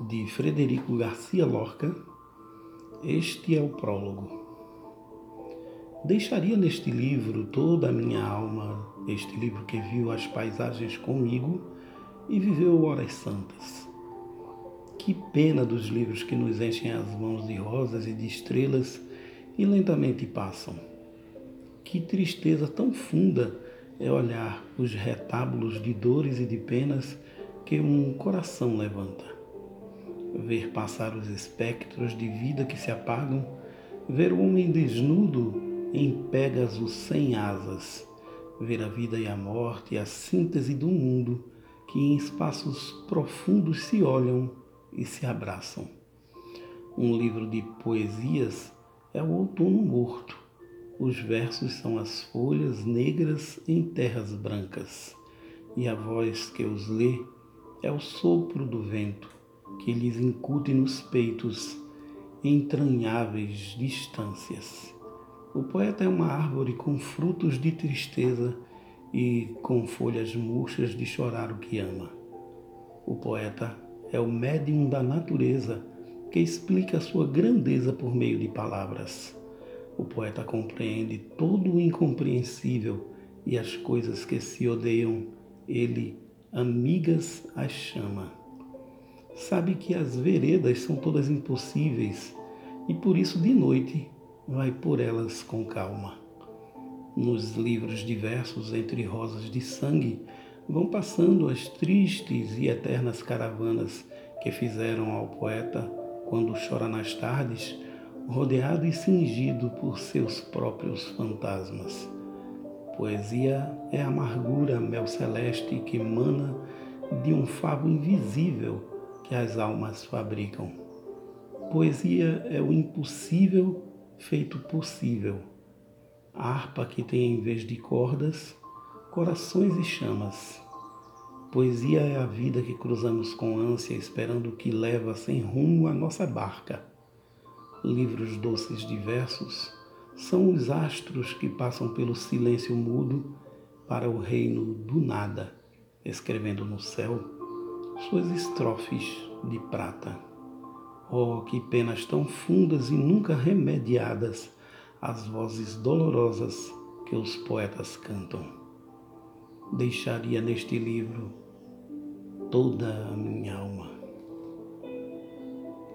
de Frederico Garcia Lorca, este é o prólogo. Deixaria neste livro toda a minha alma, este livro que viu as paisagens comigo e viveu horas santas. Que pena dos livros que nos enchem as mãos de rosas e de estrelas e lentamente passam. Que tristeza tão funda é olhar os retábulos de dores e de penas que um coração levanta. Ver passar os espectros de vida que se apagam, ver o homem desnudo em Pégaso sem asas, ver a vida e a morte e a síntese do mundo que em espaços profundos se olham e se abraçam. Um livro de poesias é o outono morto. Os versos são as folhas negras em terras brancas, e a voz que os lê é o sopro do vento que lhes incute nos peitos entranháveis distâncias. O poeta é uma árvore com frutos de tristeza e com folhas murchas de chorar o que ama. O poeta é o médium da natureza que explica a sua grandeza por meio de palavras. O poeta compreende todo o incompreensível e as coisas que se odeiam, ele, amigas, as chama. Sabe que as veredas são todas impossíveis e por isso de noite vai por elas com calma. Nos livros diversos entre rosas de sangue vão passando as tristes e eternas caravanas que fizeram ao poeta, quando chora nas tardes, rodeado e cingido por seus próprios fantasmas. Poesia é a amargura mel celeste que emana de um favo invisível que as almas fabricam. Poesia é o impossível feito possível. A harpa que tem em vez de cordas, corações e chamas. Poesia é a vida que cruzamos com ânsia, esperando o que leva sem rumo a nossa barca. Livros doces de versos são os astros que passam pelo silêncio mudo para o reino do nada, escrevendo no céu suas estrofes de prata. Oh, que penas tão fundas e nunca remediadas as vozes dolorosas que os poetas cantam. Deixaria neste livro toda a minha alma.